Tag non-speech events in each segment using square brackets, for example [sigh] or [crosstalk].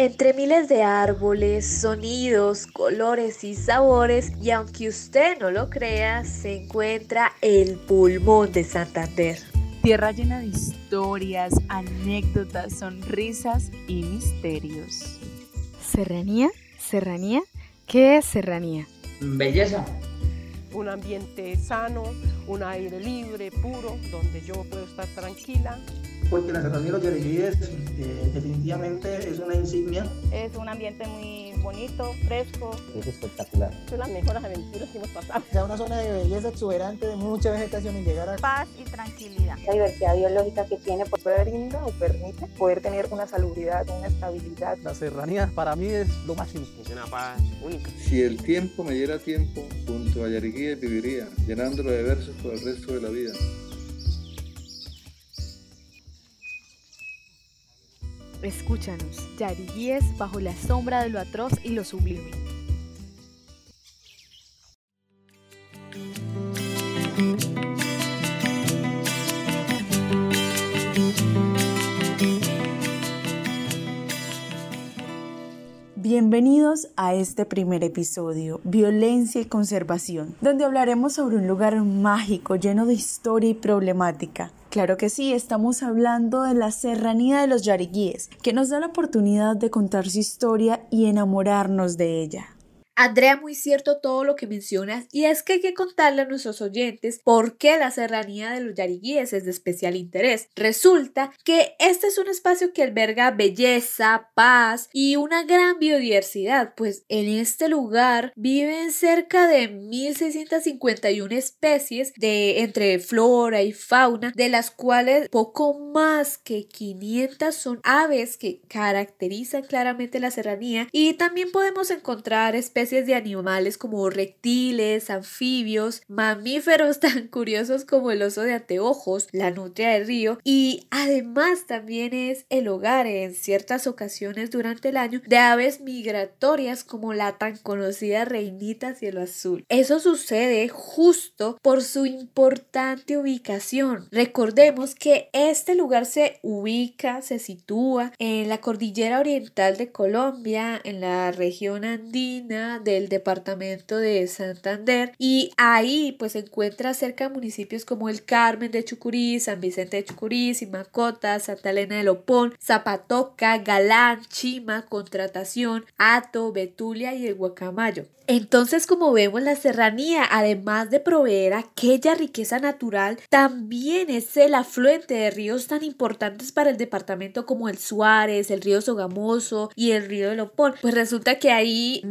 Entre miles de árboles, sonidos, colores y sabores, y aunque usted no lo crea, se encuentra el pulmón de Santander. Tierra llena de historias, anécdotas, sonrisas y misterios. ¿Serranía? ¿Serranía? ¿Qué es serranía? Belleza. Un ambiente sano, un aire libre, puro, donde yo puedo estar tranquila. Porque la Serranía de los Yariguíes eh, definitivamente es una insignia. Es un ambiente muy bonito, fresco. Es espectacular. Son las mejores aventuras que hemos pasado. O sea, una zona de belleza exuberante, de mucha vegetación y llegar a... Paz y tranquilidad. La diversidad biológica que tiene pues brinda o permite poder tener una salubridad, una estabilidad. La serranía para mí es lo máximo. Es una paz única. Si el tiempo me diera tiempo, junto a Yariguíes viviría, llenándolo de versos por el resto de la vida. Escúchanos, Yariguíes bajo la sombra de lo atroz y lo sublime. Bienvenidos a este primer episodio, Violencia y Conservación, donde hablaremos sobre un lugar mágico lleno de historia y problemática. Claro que sí, estamos hablando de la serranía de los yariguíes, que nos da la oportunidad de contar su historia y enamorarnos de ella. Andrea, muy cierto todo lo que mencionas y es que hay que contarle a nuestros oyentes por qué la serranía de los Yariguíes es de especial interés. Resulta que este es un espacio que alberga belleza, paz y una gran biodiversidad, pues en este lugar viven cerca de 1651 especies de entre flora y fauna, de las cuales poco más que 500 son aves que caracterizan claramente la serranía y también podemos encontrar especies de animales como reptiles, anfibios, mamíferos [laughs] tan curiosos como el oso de anteojos, la nutria del río y además también es el hogar en ciertas ocasiones durante el año de aves migratorias como la tan conocida reinita cielo azul. Eso sucede justo por su importante ubicación. Recordemos que este lugar se ubica, se sitúa en la cordillera oriental de Colombia, en la región andina del departamento de Santander y ahí pues se encuentra cerca municipios como el Carmen de Chucurí, San Vicente de Chucurí, Simacota, Santa Elena de Lopón, Zapatoca, Galán, Chima, Contratación, Ato, Betulia y el Guacamayo. Entonces, como vemos, la serranía, además de proveer aquella riqueza natural, también es el afluente de ríos tan importantes para el departamento como el Suárez, el río Sogamoso y el río de Lopón. Pues resulta que ahí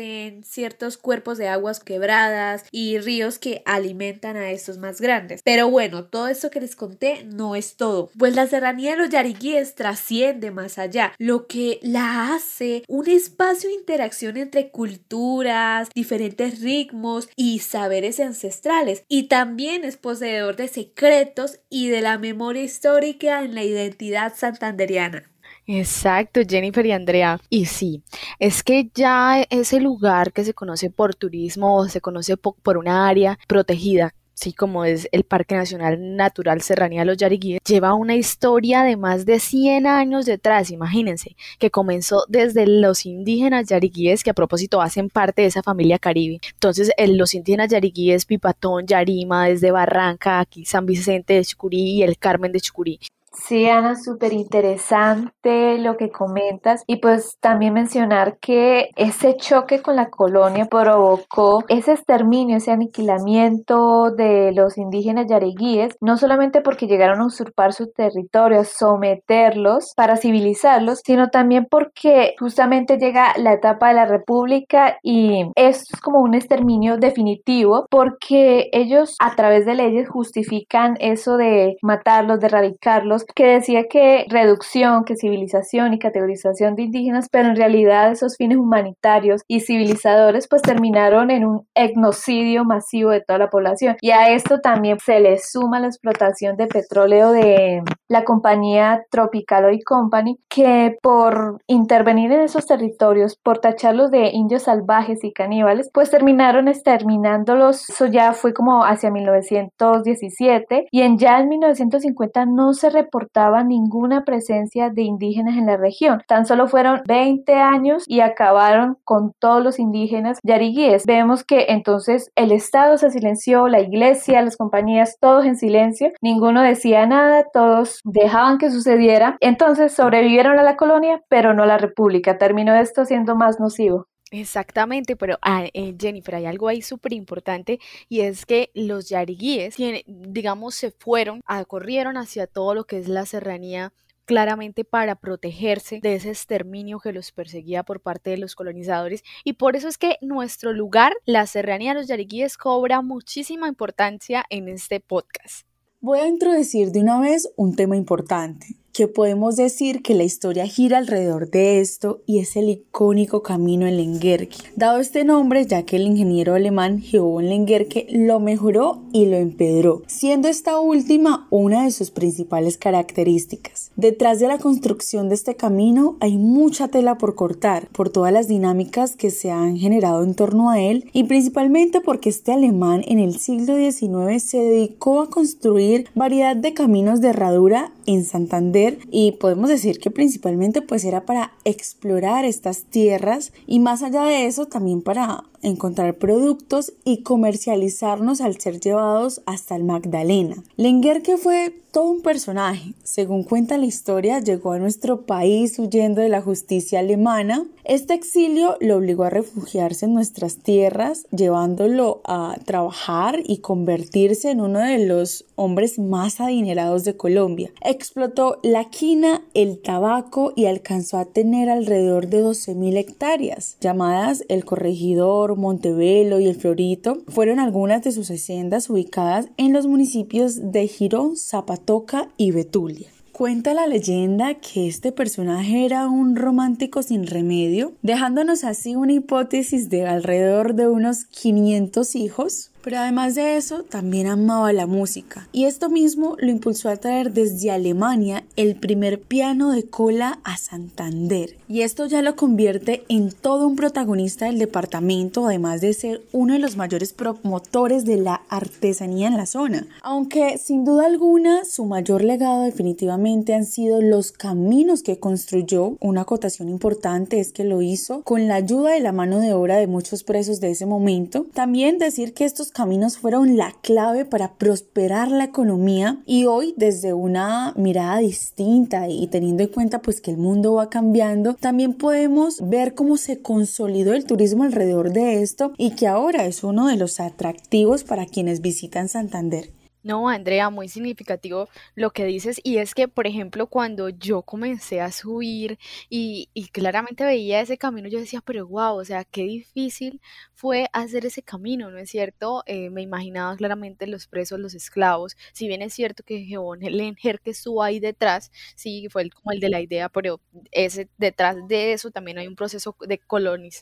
nacen ciertos cuerpos de aguas quebradas y ríos que alimentan a estos más grandes. Pero bueno, todo esto que les conté no es todo, pues la serranía de los Yariguíes trasciende más allá, lo que la hace un espacio de interacción entre cultura, diferentes ritmos y saberes ancestrales. Y también es poseedor de secretos y de la memoria histórica en la identidad santanderiana. Exacto, Jennifer y Andrea. Y sí, es que ya ese lugar que se conoce por turismo, se conoce por una área protegida, sí como es el Parque Nacional Natural Serranía de los Yariguíes, lleva una historia de más de 100 años detrás, imagínense, que comenzó desde los indígenas yariguíes, que a propósito hacen parte de esa familia caribe. Entonces, los indígenas yariguíes, Pipatón, Yarima, desde Barranca, aquí San Vicente de Chucurí y el Carmen de Chucurí. Sí, Ana, súper interesante lo que comentas. Y pues también mencionar que ese choque con la colonia provocó ese exterminio, ese aniquilamiento de los indígenas yareguíes, no solamente porque llegaron a usurpar su territorio, a someterlos para civilizarlos, sino también porque justamente llega la etapa de la república y es como un exterminio definitivo porque ellos a través de leyes justifican eso de matarlos, de erradicarlos que decía que reducción, que civilización y categorización de indígenas, pero en realidad esos fines humanitarios y civilizadores pues terminaron en un etnocidio masivo de toda la población. Y a esto también se le suma la explotación de petróleo de la compañía Tropical Oil Company, que por intervenir en esos territorios, por tacharlos de indios salvajes y caníbales, pues terminaron exterminándolos. Eso ya fue como hacia 1917 y en ya en 1950 no se reportaba ninguna presencia de indígenas en la región. Tan solo fueron 20 años y acabaron con todos los indígenas yariguíes. Vemos que entonces el Estado se silenció, la iglesia, las compañías, todos en silencio, ninguno decía nada, todos dejaban que sucediera. Entonces sobrevivieron a la colonia, pero no a la república. Terminó esto siendo más nocivo. Exactamente, pero ah, eh, Jennifer, hay algo ahí súper importante y es que los yariguíes, digamos, se fueron, corrieron hacia todo lo que es la serranía claramente para protegerse de ese exterminio que los perseguía por parte de los colonizadores y por eso es que nuestro lugar, la serranía de los yariguíes, cobra muchísima importancia en este podcast. Voy a introducir de una vez un tema importante, que podemos decir que la historia gira alrededor de esto y es el icónico camino en Lenguerque, dado este nombre ya que el ingeniero alemán Johann Lenguerque lo mejoró y lo empedró, siendo esta última una de sus principales características. Detrás de la construcción de este camino hay mucha tela por cortar, por todas las dinámicas que se han generado en torno a él y principalmente porque este alemán en el siglo XIX se dedicó a construir variedad de caminos de herradura en Santander y podemos decir que principalmente pues era para explorar estas tierras y más allá de eso también para encontrar productos y comercializarnos al ser llevados hasta el Magdalena. Lenguer que fue todo un personaje. Según cuenta la historia, llegó a nuestro país huyendo de la justicia alemana. Este exilio lo obligó a refugiarse en nuestras tierras, llevándolo a trabajar y convertirse en uno de los hombres más adinerados de Colombia. Explotó la quina, el tabaco y alcanzó a tener alrededor de 12.000 hectáreas, llamadas el corregidor, Montevelo y el Florito. Fueron algunas de sus haciendas ubicadas en los municipios de Girón, Zapata Toca y Betulia. Cuenta la leyenda que este personaje era un romántico sin remedio, dejándonos así una hipótesis de alrededor de unos 500 hijos, pero además de eso, también amaba la música. Y esto mismo lo impulsó a traer desde Alemania el primer piano de cola a Santander. Y esto ya lo convierte en todo un protagonista del departamento, además de ser uno de los mayores promotores de la artesanía en la zona. Aunque sin duda alguna su mayor legado definitivamente han sido los caminos que construyó. Una acotación importante es que lo hizo con la ayuda de la mano de obra de muchos presos de ese momento. También decir que estos caminos fueron la clave para prosperar la economía y hoy desde una mirada distinta y teniendo en cuenta pues que el mundo va cambiando, también podemos ver cómo se consolidó el turismo alrededor de esto y que ahora es uno de los atractivos para quienes visitan Santander. No, Andrea, muy significativo lo que dices y es que, por ejemplo, cuando yo comencé a subir y, y claramente veía ese camino, yo decía, pero wow, o sea, qué difícil fue hacer ese camino, ¿no es cierto? Eh, me imaginaba claramente los presos, los esclavos, si bien es cierto que Jeón Lenger que estuvo ahí detrás, sí, fue como el de la idea, pero ese, detrás de eso también hay un proceso de,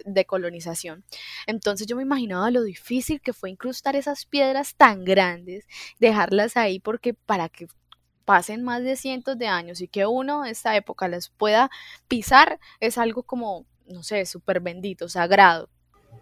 de colonización. Entonces yo me imaginaba lo difícil que fue incrustar esas piedras tan grandes, dejarlas ahí porque para que pasen más de cientos de años y que uno en esta época las pueda pisar es algo como, no sé, súper bendito, sagrado.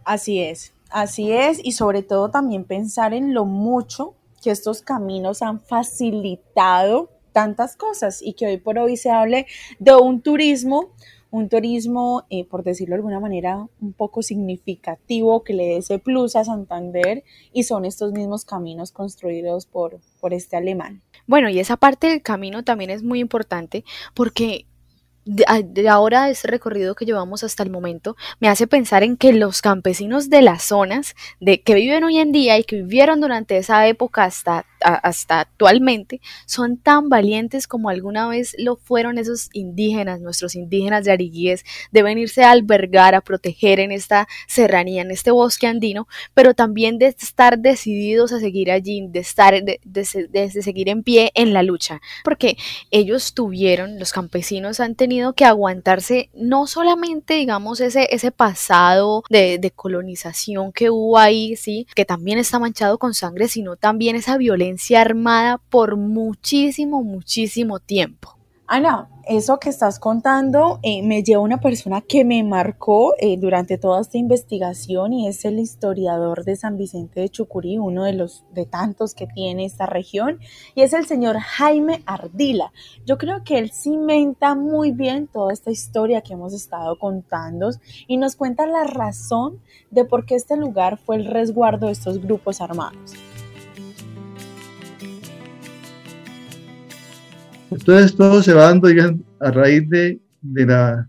Así es, así es y sobre todo también pensar en lo mucho que estos caminos han facilitado tantas cosas y que hoy por hoy se hable de un turismo un turismo, eh, por decirlo de alguna manera, un poco significativo que le dé ese plus a Santander y son estos mismos caminos construidos por, por este alemán. Bueno, y esa parte del camino también es muy importante porque de, ahora ese recorrido que llevamos hasta el momento me hace pensar en que los campesinos de las zonas de que viven hoy en día y que vivieron durante esa época hasta hasta actualmente son tan valientes como alguna vez lo fueron esos indígenas, nuestros indígenas de Ariguíes, de venirse a albergar, a proteger en esta serranía, en este bosque andino, pero también de estar decididos a seguir allí, de estar, de, de seguir en pie en la lucha, porque ellos tuvieron, los campesinos han tenido que aguantarse no solamente, digamos, ese, ese pasado de, de colonización que hubo ahí, sí, que también está manchado con sangre, sino también esa violencia armada por muchísimo, muchísimo tiempo. Ana, eso que estás contando eh, me lleva a una persona que me marcó eh, durante toda esta investigación y es el historiador de San Vicente de Chucurí, uno de los de tantos que tiene esta región, y es el señor Jaime Ardila. Yo creo que él cimenta muy bien toda esta historia que hemos estado contando y nos cuenta la razón de por qué este lugar fue el resguardo de estos grupos armados. Entonces todo se va dando a raíz de, de, la,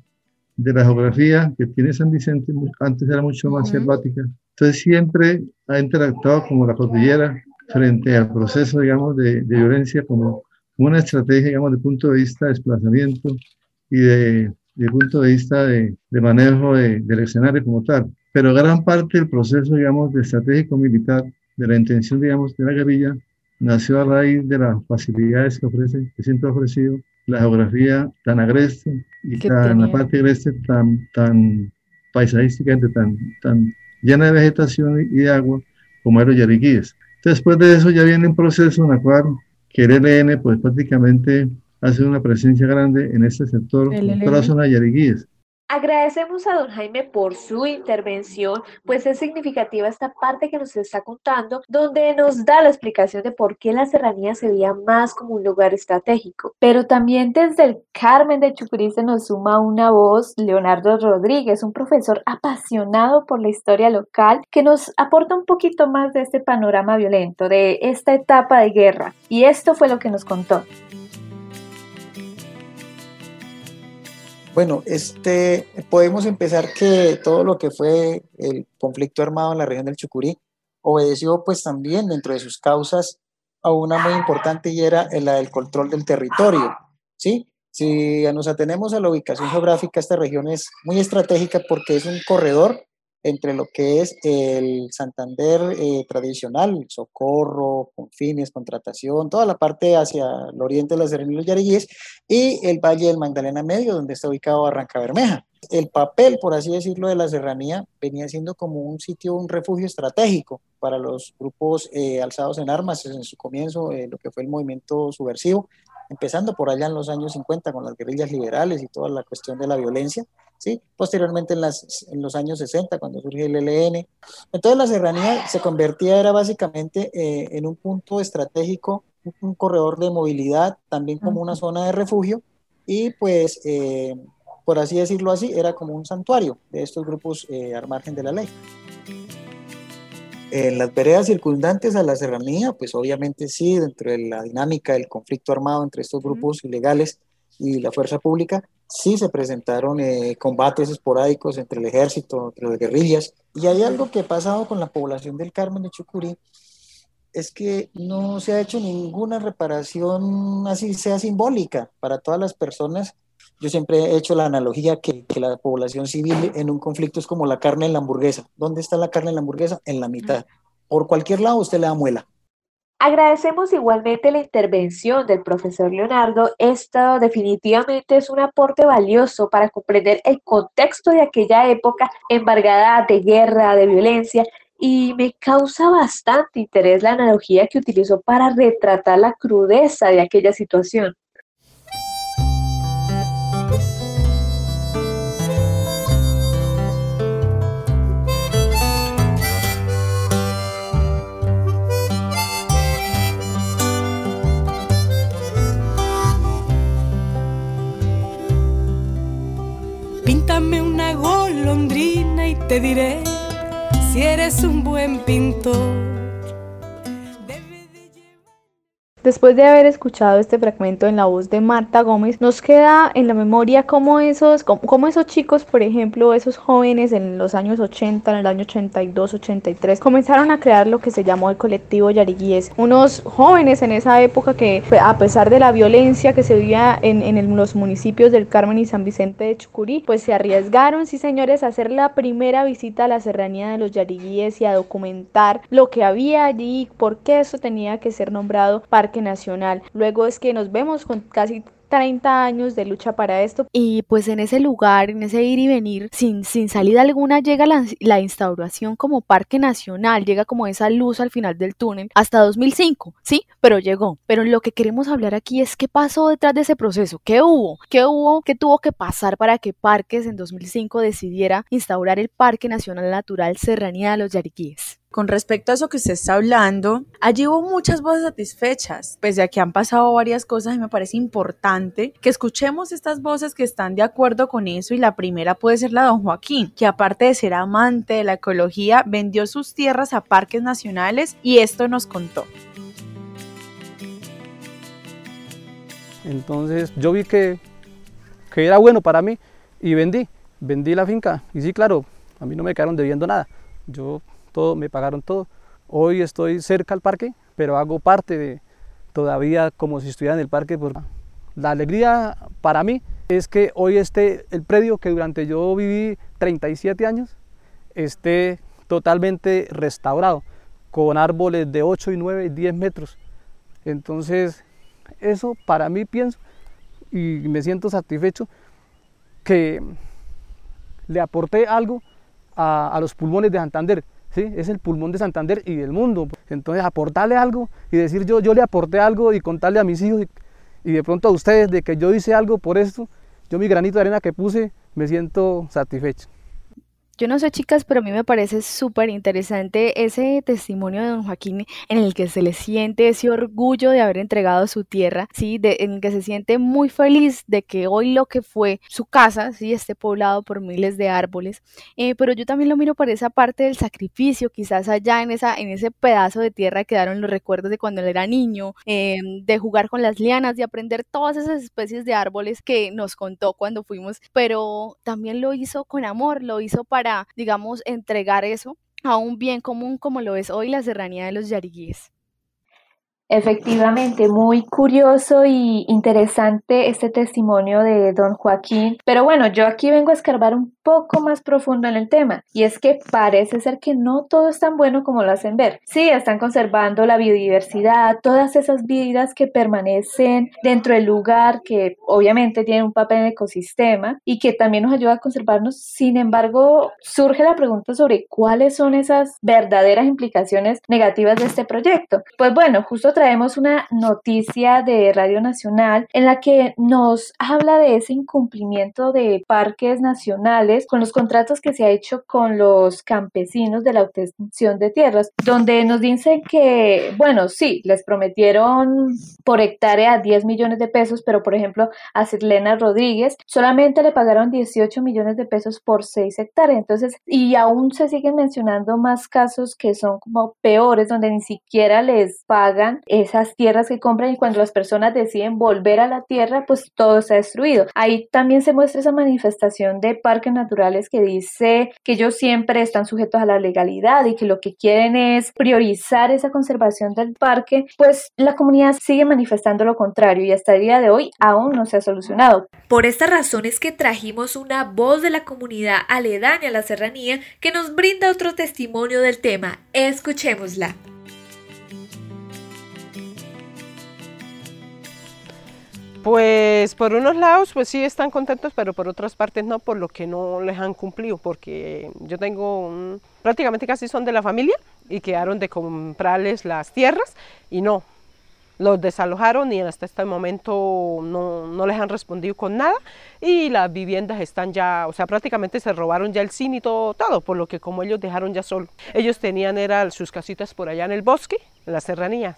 de la geografía que tiene San Vicente, antes era mucho más selvática. Entonces siempre ha interactuado como la cordillera frente al proceso, digamos, de, de violencia como una estrategia, digamos, de punto de vista de desplazamiento y de, de punto de vista de, de manejo del escenario como tal. Pero gran parte del proceso, digamos, de estratégico militar, de la intención, digamos, de la guerrilla, nació a raíz de las facilidades que ofrece, que siempre ha ofrecido la geografía tan agreste y tan, la parte agreste tan, tan paisajísticamente tan, tan llena de vegetación y de agua como los yariquíes. Después de eso ya viene un proceso en el cual que el ELN pues prácticamente hace una presencia grande en este sector, en toda la zona de Yariquíes. Agradecemos a don Jaime por su intervención, pues es significativa esta parte que nos está contando, donde nos da la explicación de por qué la serranía se veía más como un lugar estratégico. Pero también desde el Carmen de Chucurí se nos suma una voz, Leonardo Rodríguez, un profesor apasionado por la historia local, que nos aporta un poquito más de este panorama violento, de esta etapa de guerra. Y esto fue lo que nos contó. Bueno, este, podemos empezar que todo lo que fue el conflicto armado en la región del Chucurí obedeció pues también dentro de sus causas a una muy importante y era la del control del territorio, ¿sí? Si nos atenemos a la ubicación geográfica, esta región es muy estratégica porque es un corredor entre lo que es el Santander eh, tradicional, Socorro, Confines, Contratación, toda la parte hacia el oriente de la Serranía y los Yariguíes, y el Valle del Magdalena Medio, donde está ubicado Barranca Bermeja. El papel, por así decirlo, de la serranía venía siendo como un sitio, un refugio estratégico para los grupos eh, alzados en armas en su comienzo, eh, lo que fue el movimiento subversivo, empezando por allá en los años 50 con las guerrillas liberales y toda la cuestión de la violencia, ¿sí? Posteriormente en, las, en los años 60, cuando surge el ELN. Entonces la serranía se convertía, era básicamente eh, en un punto estratégico, un, corredor de movilidad, también como una zona de refugio, y pues, eh, por así decirlo así, era como un santuario de estos grupos eh, al margen de la ley. En las veredas circundantes a la serranía, pues obviamente sí, dentro de la dinámica del conflicto armado entre estos grupos ilegales y la fuerza pública, sí se presentaron eh, combates esporádicos entre el ejército, entre las guerrillas. Y hay algo que ha pasado con la población del Carmen de Chucurí, es que no se ha hecho ninguna reparación así sea simbólica para todas las personas yo siempre he hecho la analogía que, la población civil en un conflicto es como la carne en la hamburguesa. ¿Dónde está la carne en la hamburguesa? En la mitad. Por cualquier lado usted le da muela. Agradecemos igualmente la intervención del profesor Leonardo. Esto definitivamente es un aporte valioso para comprender el contexto de aquella época embargada de guerra, de violencia, y me causa bastante interés la analogía que utilizó para retratar la crudeza de aquella situación. Te diré si eres un buen pintor. Después de haber escuchado este fragmento en la voz de Marta Gómez, nos queda en la memoria cómo esos, cómo, esos chicos, por ejemplo, esos jóvenes en los años 80, en el año 82, 83, comenzaron a crear lo que se llamó el colectivo Yariguíes. Unos jóvenes en esa época que, a pesar de la violencia que se vivía en, en los municipios del Carmen y San Vicente de Chucurí, pues se arriesgaron, sí señores, a hacer la primera visita a la serranía de los Yariguíes y a documentar lo que había allí, por qué eso tenía que ser nombrado Parque Nacional. Luego es que nos vemos con casi 30 años de lucha para esto. Y pues en ese lugar, en ese ir y venir, sin, sin salida alguna, llega la, la instauración como parque nacional, llega como esa luz al final del túnel hasta 2005, sí, pero llegó. Pero lo que queremos hablar aquí es qué pasó detrás de ese proceso, qué hubo, qué hubo, qué tuvo que pasar para que Parques en 2005 decidiera instaurar el Parque Nacional Natural Serranía de los Yariquíes. Con respecto a eso que usted está hablando, allí hubo muchas voces satisfechas, pese a que han pasado varias cosas y me parece importante que escuchemos estas voces que están de acuerdo con eso y la primera puede ser la de don Joaquín, que aparte de ser amante de la ecología, vendió sus tierras a parques nacionales y esto nos contó. Entonces yo vi que, que era bueno para mí y vendí, vendí la finca y sí, claro, a mí no me quedaron debiendo nada. Yo todo, me pagaron todo. Hoy estoy cerca al parque, pero hago parte todavía como si estuviera en el parque. Por... La alegría para mí es que hoy esté el predio que durante yo viví 37 años esté totalmente restaurado, con árboles de 8 y 9 y 10 metros. Entonces, eso para mí pienso y me siento satisfecho que le aporté algo a los pulmones de Santander. Es el pulmón de Santander y del mundo. Entonces aportarle algo y decir yo, yo le aporté algo y contarle a mis hijos y, y de pronto a ustedes de que yo hice algo por esto, yo mi granito de arena que puse, me siento satisfecho. Yo no sé, chicas, pero a mí me parece súper interesante ese testimonio de don Joaquín en el que se le siente ese orgullo de haber entregado su tierra, ¿sí? De, en el que se siente muy feliz de que hoy lo que fue su casa, ¿sí? Esté poblado por miles de árboles. Eh, pero yo también lo miro por esa parte del sacrificio, quizás allá en, esa, en ese pedazo de tierra quedaron los recuerdos de cuando él era niño, eh, de jugar con las lianas, de aprender todas esas especies de árboles que nos contó cuando fuimos, pero también lo hizo con amor, lo hizo para digamos, entregar eso a un bien común como lo es hoy la serranía de los yariguíes. Efectivamente, muy curioso y interesante este testimonio de don Joaquín. Pero bueno, yo aquí vengo a escarbar un poco más profundo en el tema. Y es que parece ser que no todo es tan bueno como lo hacen ver. Sí, están conservando la biodiversidad, todas esas vidas que permanecen dentro del lugar, que obviamente tienen un papel en el ecosistema y que también nos ayuda a conservarnos. Sin embargo, surge la pregunta sobre cuáles son esas verdaderas implicaciones negativas de este proyecto. Pues bueno, justo traemos una noticia de Radio Nacional en la que nos habla de ese incumplimiento de parques nacionales con los contratos que se ha hecho con los campesinos de la obtención de tierras, donde nos dicen que, bueno, sí, les prometieron por hectárea 10 millones de pesos, pero por ejemplo a Sirlena Rodríguez solamente le pagaron 18 millones de pesos por 6 hectáreas. Entonces, y aún se siguen mencionando más casos que son como peores, donde ni siquiera les pagan esas tierras que compran y cuando las personas deciden volver a la tierra, pues todo está destruido. Ahí también se muestra esa manifestación de parques naturales que dice que ellos siempre están sujetos a la legalidad y que lo que quieren es priorizar esa conservación del parque, pues la comunidad sigue manifestando lo contrario y hasta el día de hoy aún no se ha solucionado. Por esta razón es que trajimos una voz de la comunidad aledaña a la serranía que nos brinda otro testimonio del tema. Escuchémosla. Pues por unos lados, pues sí están contentos, pero por otras partes no, por lo que no les han cumplido, porque yo tengo un, prácticamente casi son de la familia y quedaron de comprarles las tierras y no, los desalojaron y hasta este momento no, no, les han respondido con nada y las viviendas están ya, o sea, prácticamente se robaron ya el cine y todo, todo, por lo que como ellos dejaron ya solo. Ellos tenían era sus casitas por allá en el bosque, en la serranía.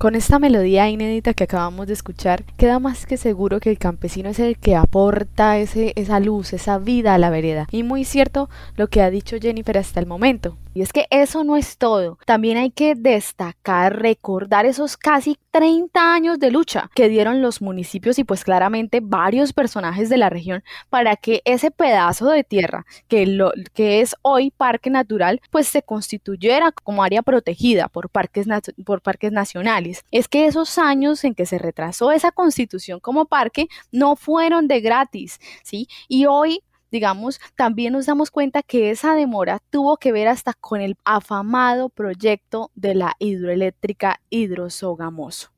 Con esta melodía inédita que acabamos de escuchar, queda más que seguro que el campesino es el que aporta ese, esa luz, esa vida a la vereda. Y muy cierto lo que ha dicho Jennifer hasta el momento. Y es que eso no es todo. También hay que destacar, recordar esos casi 30 años de lucha que dieron los municipios y pues claramente varios personajes de la región para que ese pedazo de tierra que, lo, que es hoy parque natural pues se constituyera como área protegida por parques, por parques nacionales. Es que esos años en que se retrasó esa constitución como parque no fueron de gratis, ¿sí? Y hoy digamos, también nos damos cuenta que esa demora tuvo que ver hasta con el afamado proyecto de la hidroeléctrica Hidrosogamoso.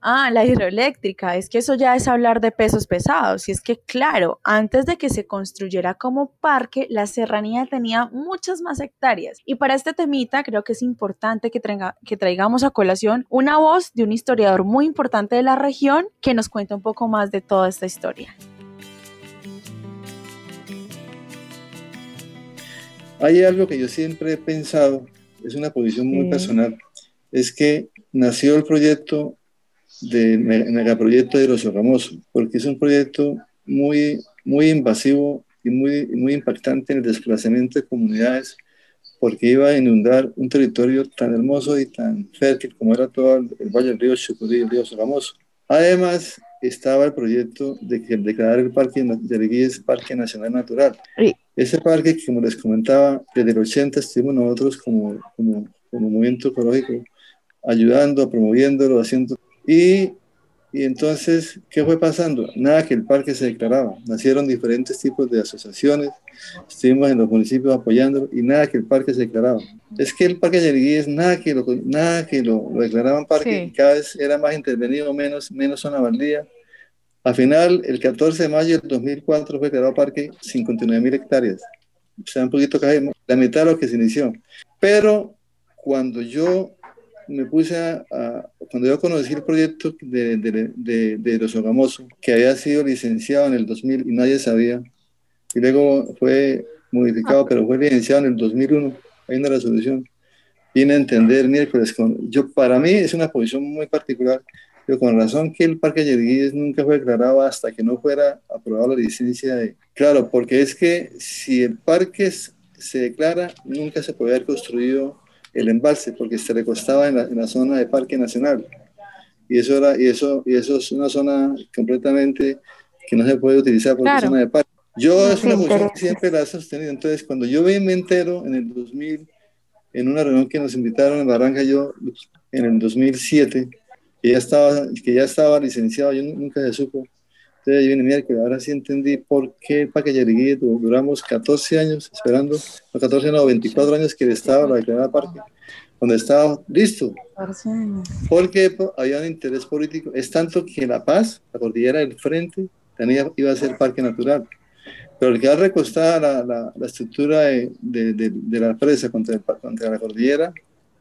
Ah, la hidroeléctrica, es que eso ya es hablar de pesos pesados. Y es que, claro, antes de que se construyera como parque, la serranía tenía muchas más hectáreas. Y para este temita, creo que es importante que, que traigamos a colación una voz de un historiador muy importante de la región que nos cuenta un poco más de toda esta historia. Hay algo que yo siempre he pensado, es una posición muy personal, es que nació el proyecto de megaproyecto de los Ramoso, porque es un proyecto muy, muy invasivo y muy, muy impactante en el desplazamiento de comunidades, porque iba a inundar un territorio tan hermoso y tan fértil como era todo el, valle del río Chucurí y el río Sogamoso. Además, estaba el proyecto de que declarar el Parque de Reguíes Parque Nacional Natural. Ese parque, como les comentaba, desde el 80 estuvimos nosotros como, como, como movimiento ecológico ayudando, promoviéndolo, haciendo... Y, y entonces, ¿qué fue pasando? Nada que el parque se declaraba. Nacieron diferentes tipos de asociaciones, estuvimos en los municipios apoyándolo y nada que el parque se declaraba. Es que el parque de es nada que lo, nada que lo, declaraban parque, cada vez era más intervenido, menos, menos zona baldía al final, el 14 de mayo del 2004 fue declarado parque 59 mil hectáreas. O sea, un poquito casi la mitad de lo que se inició. Pero cuando yo me puse a, cuando yo conocí el proyecto de, de, de, los Ogamoso, que había sido licenciado en el 2000 y nadie sabía, y luego fue modificado, pero fue licenciado en el 2001, hay una resolución, viene a entender miércoles, con, yo, para mí es una posición muy particular, pero con razón que el Parque Yerguíes nunca fue declarado hasta que no fuera aprobada la licencia de... Claro, porque es que si el parque se declara, nunca se puede haber construido el embalse, porque se recostaba en la, en la zona de Parque Nacional. Y eso, era, y, eso, y eso es una zona completamente que no se puede utilizar porque es zona de parque. Yo es una posición que siempre la he sostenido. Entonces, cuando yo me entero en el 2000, en una reunión que nos invitaron en Barranca, yo en el 2007, que ya estaba, que ya estaba licenciado, yo nunca se supo. Entonces yo vine miércoles, ahora sí entendí por qué Paque Yariguí duramos 14 años esperando, no 14 no, 24 años que estaba la declarada parque, cuando estaba listo. Porque había un interés político, es tanto que La Paz, la cordillera del frente, tenía, iba a ser parque natural. Pero el que ha recostado la, la, la estructura de, de, de, la presa contra, contra la cordillera,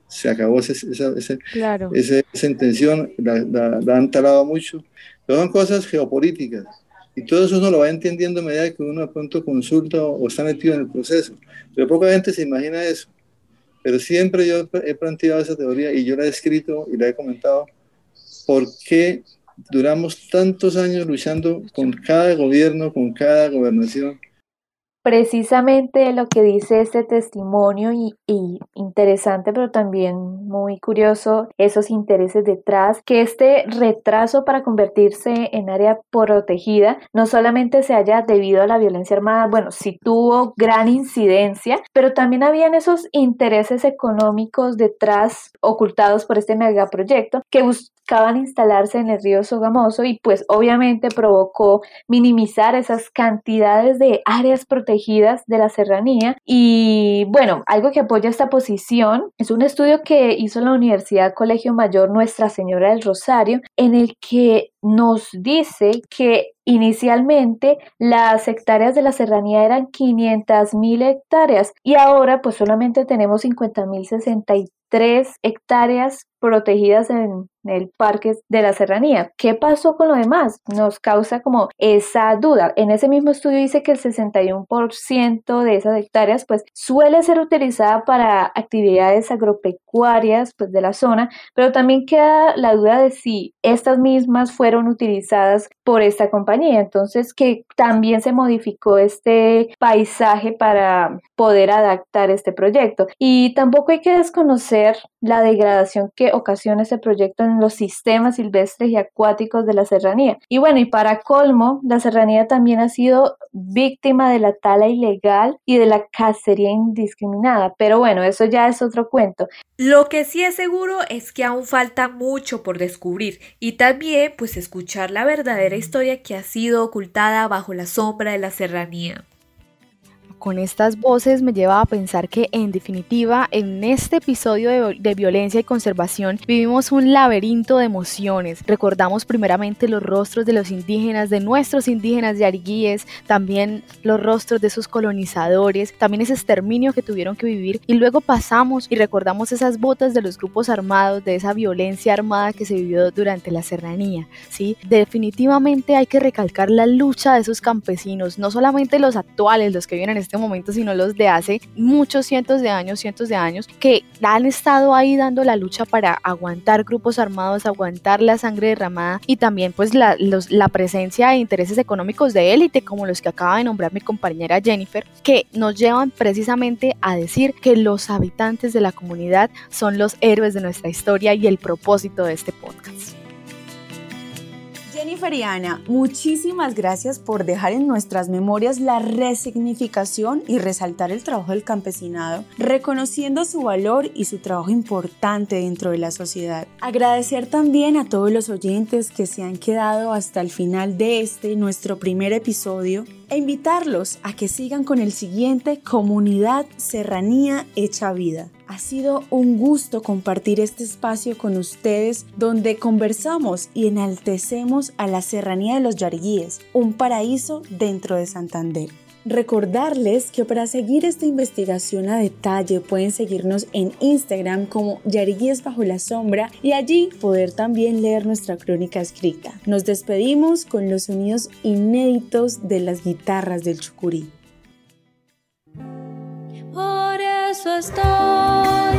se acabó esa, esa, intención, la, han talado mucho, pero son cosas geopolíticas. Y todo eso uno lo va entendiendo a medida que uno de pronto consulta o, está metido en el proceso. Pero poca gente se imagina eso. Pero siempre yo he planteado esa teoría y yo la he escrito y la he comentado. ¿Por qué duramos tantos años luchando con cada gobierno, con cada gobernación? Precisamente lo que dice este testimonio y, interesante, pero también muy curioso, esos intereses detrás, que este retraso para convertirse en área protegida no solamente se haya debido a la violencia armada, bueno, sí tuvo gran incidencia, pero también habían esos intereses económicos detrás ocultados por este megaproyecto que buscaban instalarse en el río Sogamoso y pues obviamente provocó minimizar esas cantidades de áreas protegidas de la serranía. Y bueno, algo que apoya esta posición es un estudio que hizo la Universidad Colegio Mayor Nuestra Señora del Rosario, en el que nos dice que inicialmente las hectáreas de la serranía eran 500 mil hectáreas y ahora pues solamente tenemos 50 mil 63 hectáreas protegidas en el parque de la serranía. ¿Qué pasó con lo demás? Nos causa como esa duda. En ese mismo estudio dice que el 61% de esas hectáreas pues suele ser utilizada para actividades agropecuarias pues de la zona, pero también queda la duda de si estas mismas fueron utilizadas por esta compañía. Entonces que también se modificó este paisaje para poder adaptar este proyecto. Y tampoco hay que desconocer la degradación que ocasiona este proyecto en los sistemas silvestres y acuáticos de la serranía. Y bueno, y para colmo, la serranía también ha sido víctima de la tala ilegal y de la cacería indiscriminada. Pero bueno, eso ya es otro cuento. Lo que sí es seguro es que aún falta mucho por descubrir y también pues escuchar la verdadera historia que ha sido ocultada bajo la sombra de la serranía con estas voces me lleva a pensar que en definitiva en este episodio de, violencia y conservación vivimos un laberinto de emociones. Recordamos primeramente los rostros de los indígenas, de nuestros indígenas de Ariguíes, también los rostros de sus colonizadores, también ese exterminio que tuvieron que vivir y luego pasamos y recordamos esas botas de los grupos armados, de esa violencia armada que se vivió durante la serranía. ¿sí? Definitivamente hay que recalcar la lucha de esos campesinos, no solamente los actuales, los que vienen en este momento, sino los de hace muchos cientos de años, cientos de años, que han estado ahí dando la lucha para aguantar grupos armados, aguantar la sangre derramada y también pues la, la presencia de intereses económicos de élite, como los que acaba de nombrar mi compañera Jennifer, que nos llevan precisamente a decir que los habitantes de la comunidad son los héroes de nuestra historia y el propósito de este podcast. Jennifer muchísimas gracias por dejar en nuestras memorias la resignificación y resaltar el trabajo del campesinado, reconociendo su valor y su trabajo importante dentro de la sociedad. Agradecer también a todos los oyentes que se han quedado hasta el final de este, nuestro primer episodio, e invitarlos a que sigan con el siguiente Comunidad Serranía Hecha Vida. Ha sido un gusto compartir este espacio con ustedes donde conversamos y enaltecemos a la Serranía de los Yariguíes, un paraíso dentro de Santander. Recordarles que para seguir esta investigación a detalle pueden seguirnos en Instagram como Yariguíes bajo la sombra y allí poder también leer nuestra crónica escrita. Nos despedimos con los sonidos inéditos de las guitarras del Chucurí. Eso estoy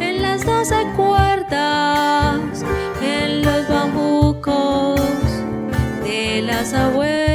en las doce cuerdas, en los bambucos de las abuelas.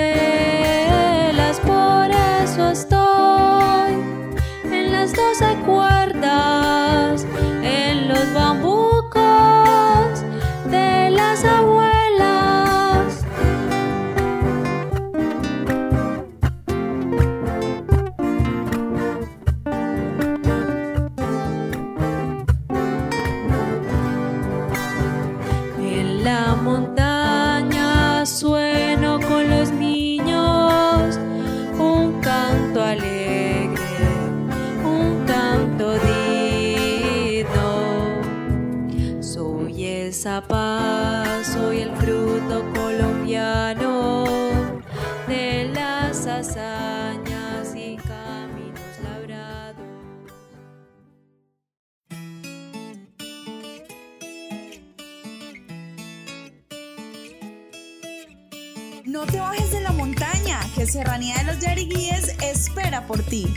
Serranía de los Yariguíes espera por ti.